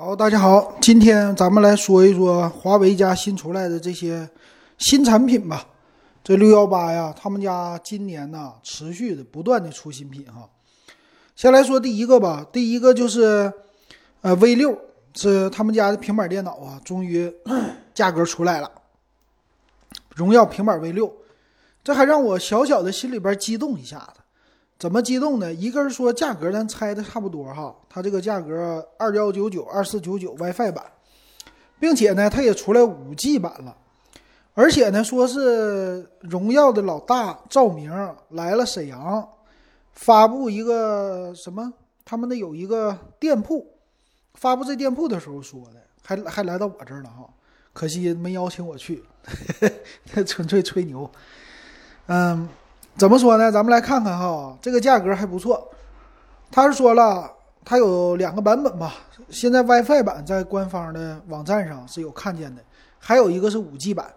好，大家好，今天咱们来说一说华为家新出来的这些新产品吧。这六幺八呀，他们家今年呢持续的不断的出新品哈。先来说第一个吧，第一个就是呃 V 六，是他们家的平板电脑啊，终于 价格出来了，荣耀平板 V 六，这还让我小小的心里边激动一下子。怎么激动呢？一个是说价格咱猜的差不多哈，它这个价格二幺九九、二四九九 WiFi 版，并且呢，它也出来五 G 版了，而且呢，说是荣耀的老大赵明来了沈阳，发布一个什么？他们那有一个店铺，发布这店铺的时候说的，还还来到我这儿了哈，可惜没邀请我去，纯粹吹牛，嗯。怎么说呢？咱们来看看哈，这个价格还不错。他是说了，它有两个版本吧。现在 WiFi 版在官方的网站上是有看见的，还有一个是 5G 版。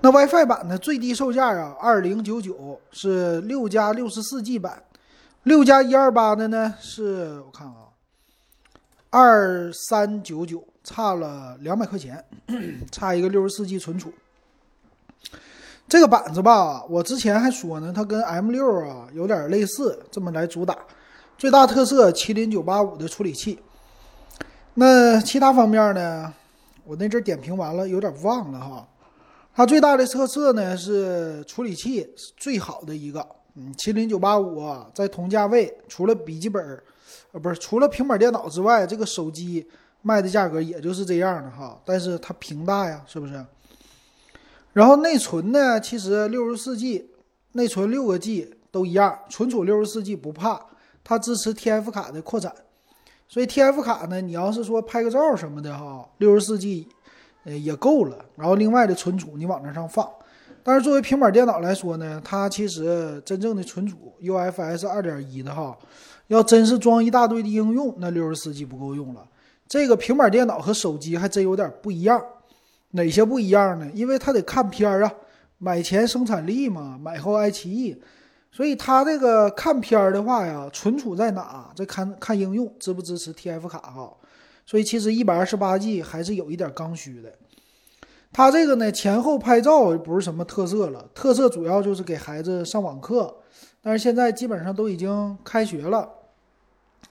那 WiFi 版呢，最低售价啊，二零九九是六加六十四 G 版，六加一二八的呢是我看啊，二三九九，差了两百块钱，差一个六十四 G 存储。这个板子吧，我之前还说呢，它跟 M 六啊有点类似，这么来主打。最大特色，麒麟九八五的处理器。那其他方面呢？我那阵点评完了，有点忘了哈。它最大的特色呢是处理器是最好的一个。嗯，麒麟九八五啊在同价位，除了笔记本，呃，不是除了平板电脑之外，这个手机卖的价格也就是这样的哈。但是它屏大呀，是不是？然后内存呢，其实六十四 G 内存六个 G 都一样，存储六十四 G 不怕，它支持 TF 卡的扩展，所以 TF 卡呢，你要是说拍个照什么的哈，六十四 G 呃也够了。然后另外的存储你往那上放，但是作为平板电脑来说呢，它其实真正的存储 UFS 二点一的哈，要真是装一大堆的应用，那六十四 G 不够用了。这个平板电脑和手机还真有点不一样。哪些不一样呢？因为它得看片儿啊，买前生产力嘛，买后爱奇艺，所以它这个看片儿的话呀，存储在哪？这看看应用支不支持 TF 卡哈？所以其实一百二十八 G 还是有一点刚需的。它这个呢，前后拍照不是什么特色了，特色主要就是给孩子上网课，但是现在基本上都已经开学了，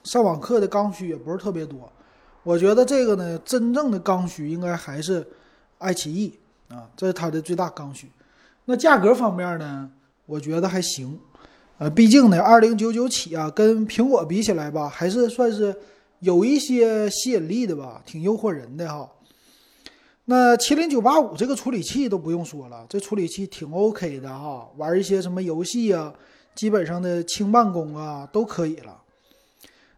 上网课的刚需也不是特别多。我觉得这个呢，真正的刚需应该还是。爱奇艺啊，这是它的最大刚需。那价格方面呢，我觉得还行。呃，毕竟呢，二零九九起啊，跟苹果比起来吧，还是算是有一些吸引力的吧，挺诱惑人的哈。那麒麟九八五这个处理器都不用说了，这处理器挺 OK 的哈，玩一些什么游戏啊，基本上的轻办公啊都可以了。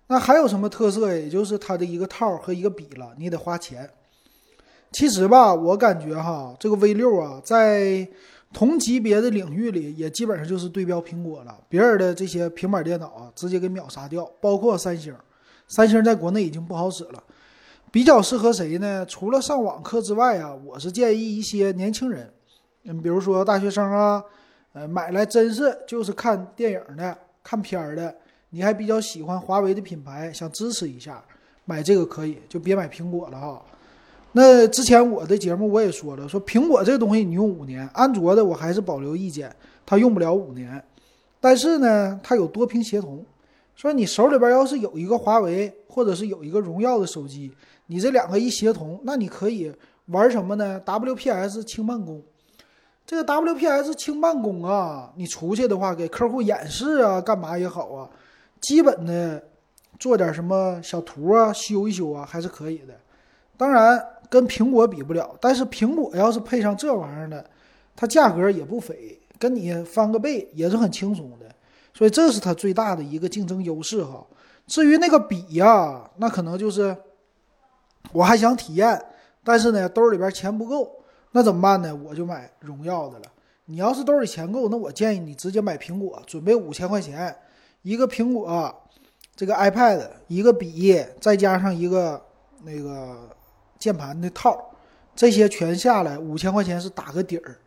那还有什么特色？也就是它的一个套和一个笔了，你得花钱。其实吧，我感觉哈，这个 V 六啊，在同级别的领域里，也基本上就是对标苹果了。别人的这些平板电脑啊，直接给秒杀掉。包括三星，三星在国内已经不好使了。比较适合谁呢？除了上网课之外啊，我是建议一些年轻人，嗯，比如说大学生啊，呃，买来真是就是看电影的、看片儿的。你还比较喜欢华为的品牌，想支持一下，买这个可以，就别买苹果了哈。那之前我的节目我也说了，说苹果这个东西你用五年，安卓的我还是保留意见，它用不了五年。但是呢，它有多屏协同，说你手里边要是有一个华为或者是有一个荣耀的手机，你这两个一协同，那你可以玩什么呢？WPS 轻办公，这个 WPS 轻办公啊，你出去的话给客户演示啊，干嘛也好啊，基本的做点什么小图啊，修一修啊，还是可以的。当然。跟苹果比不了，但是苹果要是配上这玩意儿的，它价格也不菲，跟你翻个倍也是很轻松的，所以这是它最大的一个竞争优势哈。至于那个笔呀，那可能就是我还想体验，但是呢兜里边钱不够，那怎么办呢？我就买荣耀的了。你要是兜里钱够，那我建议你直接买苹果，准备五千块钱一个苹果，这个 iPad 一个笔，再加上一个那个。键盘的套，这些全下来五千块钱是打个底儿，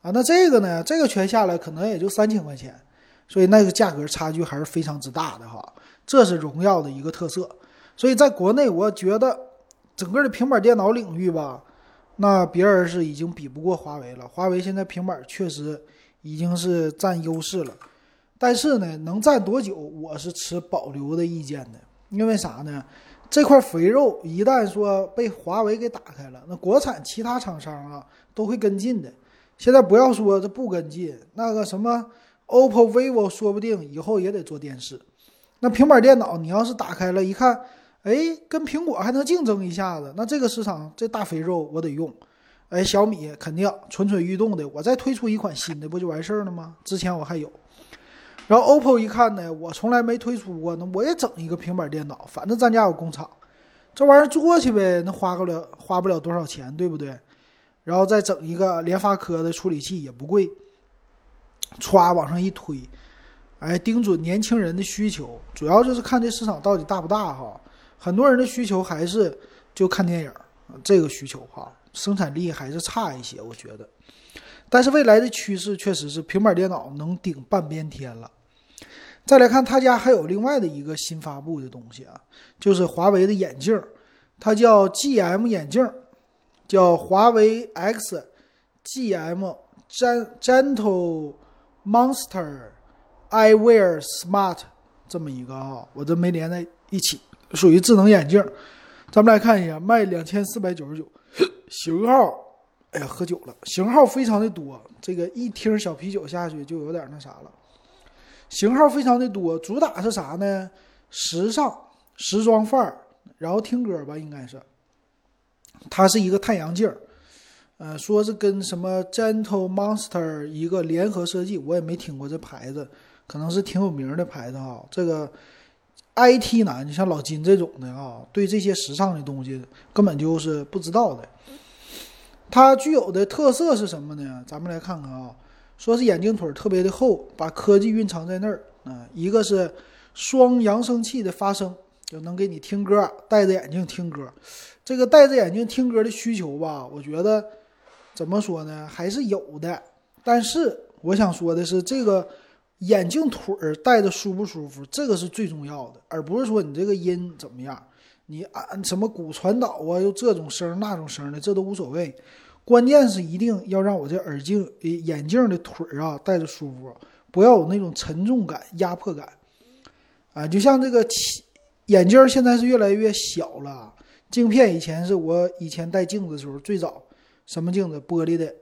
啊，那这个呢？这个全下来可能也就三千块钱，所以那个价格差距还是非常之大的哈。这是荣耀的一个特色，所以在国内我觉得整个的平板电脑领域吧，那别人是已经比不过华为了。华为现在平板确实已经是占优势了，但是呢，能占多久，我是持保留的意见的。因为啥呢？这块肥肉一旦说被华为给打开了，那国产其他厂商啊都会跟进的。现在不要说这不跟进，那个什么 OPPO、vivo，说不定以后也得做电视。那平板电脑你要是打开了一看。哎，跟苹果还能竞争一下子，那这个市场这大肥肉我得用。哎，小米肯定蠢蠢欲动的，我再推出一款新的不就完事儿了吗？之前我还有。然后 OPPO 一看呢，我从来没推出过，那我也整一个平板电脑，反正咱家有工厂，这玩意儿做去呗，那花不了花不了多少钱，对不对？然后再整一个联发科的处理器也不贵，歘往上一推，哎，盯准年轻人的需求，主要就是看这市场到底大不大哈。很多人的需求还是就看电影这个需求哈，生产力还是差一些，我觉得。但是未来的趋势确实是平板电脑能顶半边天了。再来看他家还有另外的一个新发布的东西啊，就是华为的眼镜，它叫 GM 眼镜，叫华为 X GM Gentle Monster Eyewear Smart 这么一个啊，我这没连在一起。属于智能眼镜，咱们来看一下，卖两千四百九十九，型号，哎呀，喝酒了，型号非常的多，这个一听小啤酒下去就有点那啥了，型号非常的多，主打是啥呢？时尚、时装范儿，然后听歌吧，应该是，它是一个太阳镜儿，呃，说是跟什么 Gentle Monster 一个联合设计，我也没听过这牌子，可能是挺有名的牌子啊，这个。IT 男，你像老金这种的啊，对这些时尚的东西根本就是不知道的。它具有的特色是什么呢？咱们来看看啊，说是眼镜腿特别的厚，把科技蕴藏在那儿啊。一个是双扬声器的发声，就能给你听歌，戴着眼镜听歌。这个戴着眼镜听歌的需求吧，我觉得怎么说呢，还是有的。但是我想说的是这个。眼镜腿儿戴着舒不舒服，这个是最重要的，而不是说你这个音怎么样，你按什么骨传导啊，又这种声那种声的，这都无所谓。关键是一定要让我这耳镜、眼镜的腿儿啊戴着舒服，不要有那种沉重感、压迫感。啊，就像这个眼镜现在是越来越小了，镜片以前是我以前戴镜子的时候最早什么镜子玻璃的，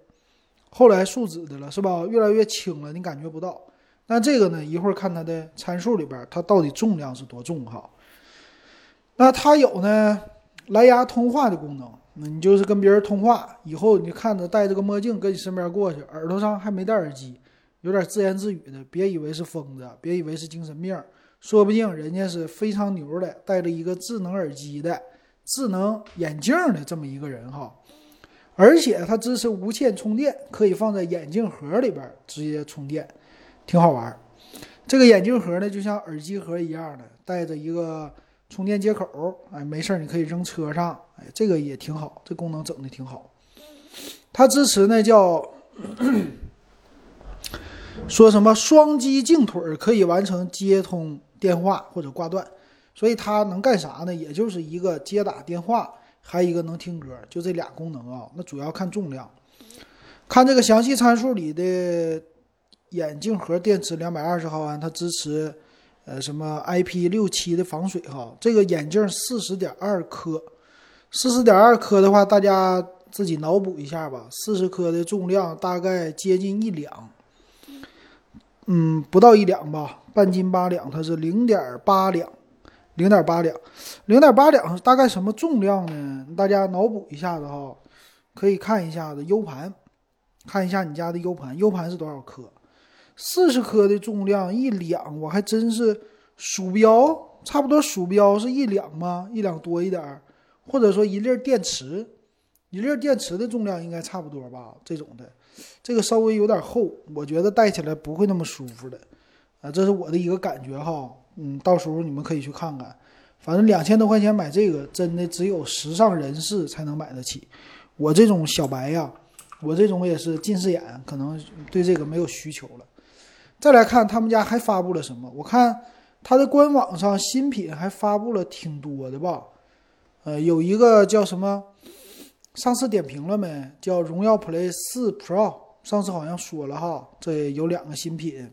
后来树脂的了，是吧？越来越轻了，你感觉不到。那这个呢？一会儿看它的参数里边，它到底重量是多重哈？那它有呢蓝牙通话的功能，你就是跟别人通话，以后你看着戴着个墨镜跟你身边过去，耳朵上还没戴耳机，有点自言自语的，别以为是疯子，别以为是精神病，说不定人家是非常牛的，戴着一个智能耳机的、智能眼镜的这么一个人哈。而且它支持无线充电，可以放在眼镜盒里边直接充电。挺好玩，这个眼镜盒呢，就像耳机盒一样的，带着一个充电接口，哎，没事儿你可以扔车上，哎，这个也挺好，这功能整的挺好。它支持呢叫说什么双击镜腿可以完成接通电话或者挂断，所以它能干啥呢？也就是一个接打电话，还有一个能听歌，就这俩功能啊。那主要看重量，看这个详细参数里的。眼镜盒电池两百二十毫安，它支持，呃，什么 IP 六七的防水哈。这个眼镜四十点二克，四十点二克的话，大家自己脑补一下吧。四十克的重量大概接近一两，嗯，不到一两吧，半斤八两，它是零点八两，零点八两，零点八两大概什么重量呢？大家脑补一下子哈，可以看一下子 U 盘，看一下你家的 U 盘，U 盘是多少克？四十克的重量一两，我还真是鼠标差不多，鼠标是一两吗？一两多一点儿，或者说一粒电池，一粒电池的重量应该差不多吧？这种的，这个稍微有点厚，我觉得戴起来不会那么舒服的，啊，这是我的一个感觉哈。嗯，到时候你们可以去看看，反正两千多块钱买这个，真的只有时尚人士才能买得起，我这种小白呀，我这种也是近视眼，可能对这个没有需求了。再来看他们家还发布了什么？我看他的官网上新品还发布了挺多的吧？呃，有一个叫什么？上次点评了没？叫荣耀 Play 四 Pro，上次好像说了哈，这有两个新品。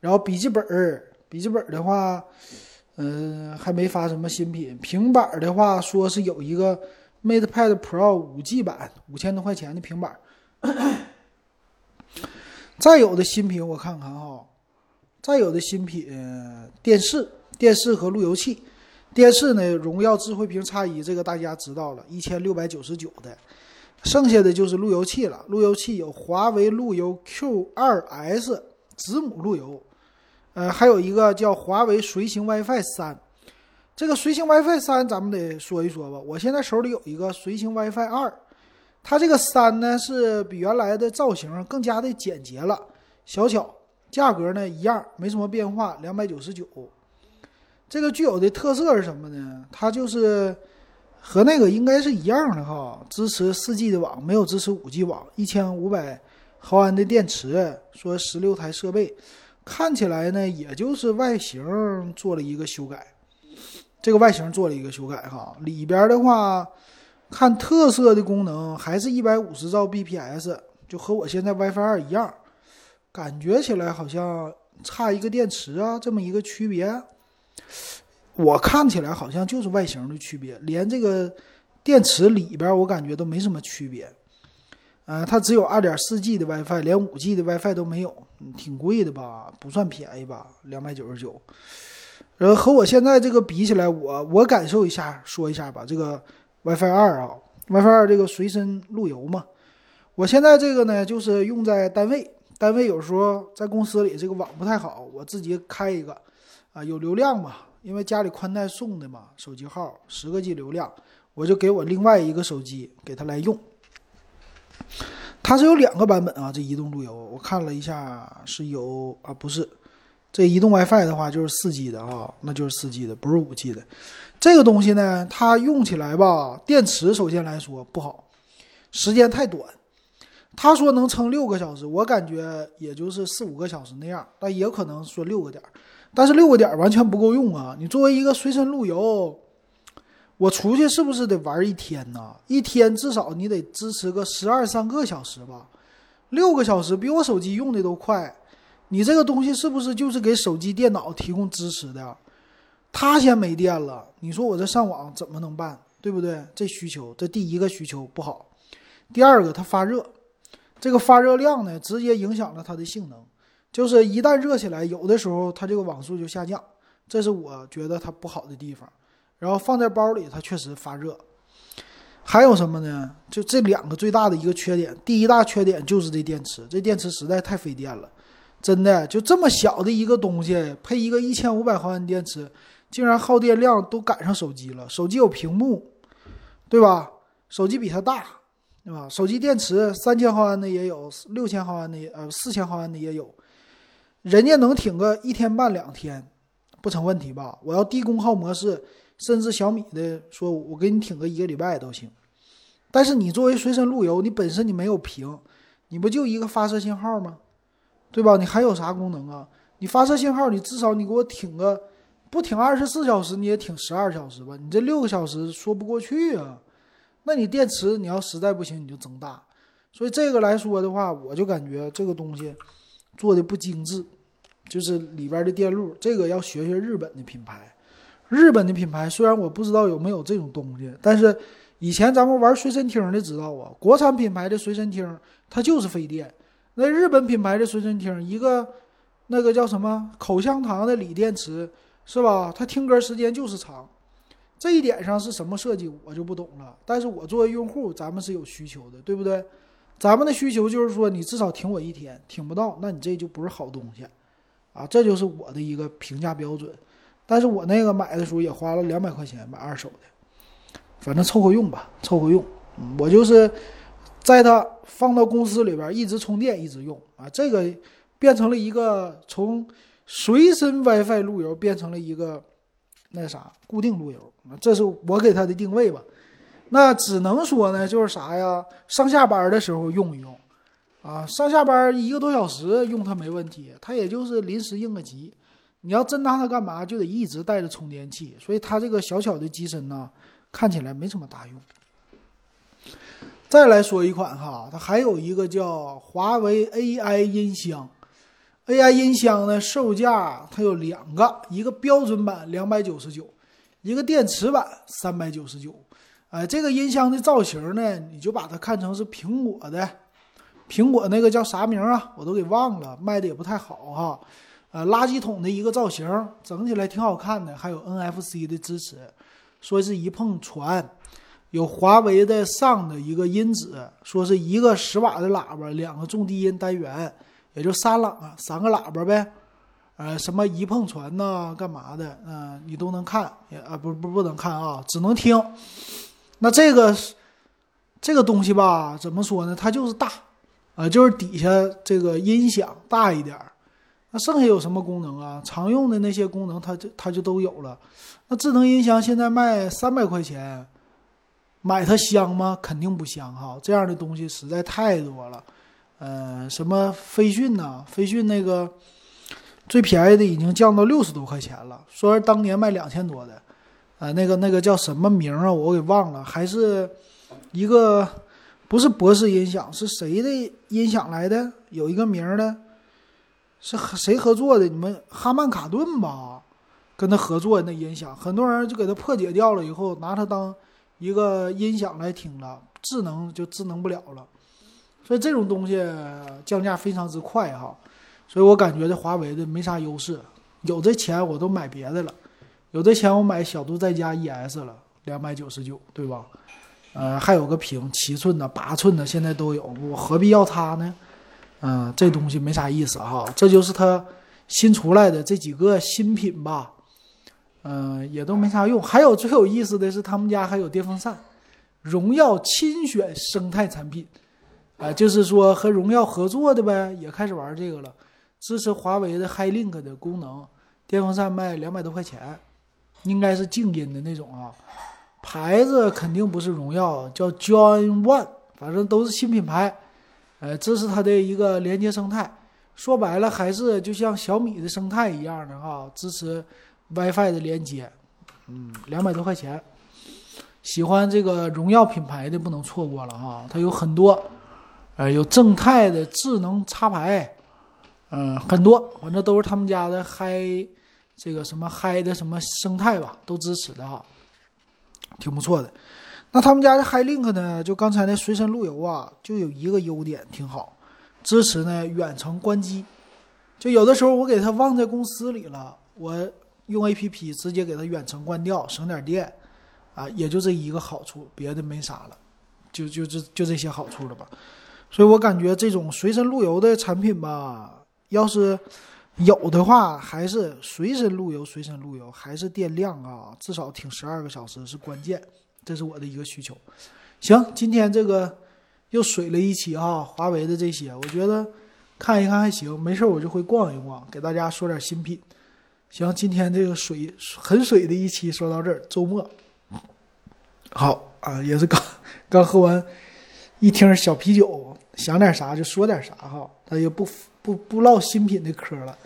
然后笔记本儿，笔记本的话，嗯，还没发什么新品。平板的话，说是有一个 MatePad Pro 五 G 版，五千多块钱的平板。再有的新品我看看哈，再有的新品，电视、电视和路由器。电视呢，荣耀智慧屏 X 一，这个大家知道了，一千六百九十九的。剩下的就是路由器了，路由器有华为路由 Q2S 子母路由，呃，还有一个叫华为随行 WiFi 三。这个随行 WiFi 三咱们得说一说吧。我现在手里有一个随行 WiFi 二，它这个三呢是比原来的造型更加的简洁了，小巧，价格呢一样，没什么变化，两百九十九。这个具有的特色是什么呢？它就是和那个应该是一样的哈，支持四 G 的网，没有支持五 G 网，一千五百毫安的电池，说十六台设备，看起来呢也就是外形做了一个修改，这个外形做了一个修改哈，里边的话看特色的功能还是一百五十兆 bps，就和我现在 WiFi 二一样，感觉起来好像差一个电池啊，这么一个区别。我看起来好像就是外形的区别，连这个电池里边我感觉都没什么区别。呃，它只有二点四 G 的 WiFi，连五 G 的 WiFi 都没有，挺贵的吧？不算便宜吧？两百九十九。然后和我现在这个比起来，我我感受一下，说一下吧。这个 WiFi 二啊，WiFi 二这个随身路由嘛，我现在这个呢就是用在单位，单位有时候在公司里这个网不太好，我自己开一个。啊，有流量嘛？因为家里宽带送的嘛，手机号十个 G 流量，我就给我另外一个手机给他来用。它是有两个版本啊，这移动路由我看了一下是有啊，不是，这移动 WiFi 的话就是四 G 的啊，那就是四 G 的，不是五 G 的。这个东西呢，它用起来吧，电池首先来说不好，时间太短。他说能撑六个小时，我感觉也就是四五个小时那样，但也可能说六个点。但是六个点完全不够用啊！你作为一个随身路由，我出去是不是得玩一天呢？一天至少你得支持个十二三个小时吧？六个小时比我手机用的都快，你这个东西是不是就是给手机、电脑提供支持的？它先没电了，你说我这上网怎么能办？对不对？这需求，这第一个需求不好。第二个，它发热，这个发热量呢，直接影响了它的性能。就是一旦热起来，有的时候它这个网速就下降，这是我觉得它不好的地方。然后放在包里，它确实发热。还有什么呢？就这两个最大的一个缺点，第一大缺点就是这电池，这电池实在太费电了，真的就这么小的一个东西，配一个一千五百毫安电池，竟然耗电量都赶上手机了。手机有屏幕，对吧？手机比它大，对吧？手机电池三千毫安的也有，六千毫安的呃四千毫安的也有。人家能挺个一天半两天，不成问题吧？我要低功耗模式，甚至小米的说，我给你挺个一个礼拜都行。但是你作为随身路由，你本身你没有屏，你不就一个发射信号吗？对吧？你还有啥功能啊？你发射信号，你至少你给我挺个，不挺二十四小时，你也挺十二小时吧？你这六个小时说不过去啊。那你电池你要实在不行，你就增大。所以这个来说的话，我就感觉这个东西。做的不精致，就是里边的电路，这个要学学日本的品牌。日本的品牌虽然我不知道有没有这种东西，但是以前咱们玩随身听的知道啊，国产品牌的随身听它就是费电。那日本品牌的随身听，一个那个叫什么口香糖的锂电池是吧？它听歌时间就是长。这一点上是什么设计我就不懂了。但是我作为用户，咱们是有需求的，对不对？咱们的需求就是说，你至少挺我一天，挺不到，那你这就不是好东西，啊，这就是我的一个评价标准。但是我那个买的时候也花了两百块钱买二手的，反正凑合用吧，凑合用。我就是在它放到公司里边一直充电一直用啊，这个变成了一个从随身 WiFi 路由变成了一个那啥固定路由，这是我给它的定位吧。那只能说呢，就是啥呀？上下班的时候用一用，啊，上下班一个多小时用它没问题，它也就是临时应个急。你要真拿它干嘛，就得一直带着充电器。所以它这个小巧的机身呢，看起来没什么大用。再来说一款哈，它还有一个叫华为 AI 音箱，AI 音箱呢售价它有两个，一个标准版两百九十九，一个电池版三百九十九。哎，这个音箱的造型呢，你就把它看成是苹果的，苹果那个叫啥名啊？我都给忘了，卖的也不太好哈。呃，垃圾桶的一个造型，整起来挺好看的，还有 NFC 的支持，说是一碰传。有华为的上的一个音质，说是一个十瓦的喇叭，两个重低音单元，也就三喇三个喇叭呗。呃，什么一碰传呐，干嘛的？嗯，你都能看，也啊不不不能看啊，只能听。那这个这个东西吧，怎么说呢？它就是大，啊，就是底下这个音响大一点儿。那剩下有什么功能啊？常用的那些功能，它就它就都有了。那智能音箱现在卖三百块钱。买它香吗？肯定不香哈！这样的东西实在太多了，呃，什么飞讯呐，飞讯那个最便宜的已经降到六十多块钱了，说是当年卖两千多的，呃，那个那个叫什么名啊？我给忘了，还是一个不是博士音响，是谁的音响来的？有一个名的，是和谁合作的？你们哈曼卡顿吧，跟他合作的那音响，很多人就给他破解掉了以后，拿它当。一个音响来听了，智能就智能不了了，所以这种东西降价非常之快哈，所以我感觉这华为的没啥优势，有这钱我都买别的了，有这钱我买小度在家 ES 了，两百九十九，对吧？呃，还有个屏七寸的、八寸的，现在都有，我何必要它呢？嗯，这东西没啥意思哈，这就是它新出来的这几个新品吧。嗯，也都没啥用。还有最有意思的是，他们家还有电风扇，荣耀亲选生态产品，啊，就是说和荣耀合作的呗，也开始玩这个了，支持华为的 HiLink 的功能。电风扇卖两百多块钱，应该是静音的那种啊，牌子肯定不是荣耀，叫 John One，反正都是新品牌。呃，这是它的一个连接生态，说白了还是就像小米的生态一样的哈，支持。WiFi 的连接，嗯，两百多块钱。喜欢这个荣耀品牌的不能错过了哈，它有很多，呃，有正泰的智能插排，嗯，很多，反正都是他们家的嗨，这个什么嗨的什么生态吧，都支持的哈，挺不错的。那他们家的 HiLink 呢，就刚才那随身路由啊，就有一个优点挺好，支持呢远程关机，就有的时候我给它忘在公司里了，我。用 A P P 直接给它远程关掉，省点电，啊，也就这一个好处，别的没啥了，就就这就这些好处了吧。所以我感觉这种随身路由的产品吧，要是有的话，还是随身路由，随身路由还是电量啊，至少挺十二个小时是关键，这是我的一个需求。行，今天这个又水了一期啊，华为的这些，我觉得看一看还行，没事我就会逛一逛，给大家说点新品。行，今天这个水很水的一期说到这儿，周末好啊，也是刚刚喝完一听小啤酒，想点啥就说点啥哈，他也不不不唠新品的嗑了。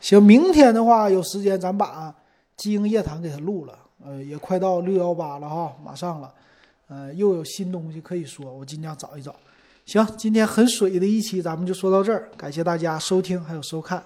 行，明天的话有时间咱把基因夜谈给他录了，呃，也快到六幺八了哈，马上了，呃，又有新东西可以说，我尽量找一找。行，今天很水的一期咱们就说到这儿，感谢大家收听还有收看。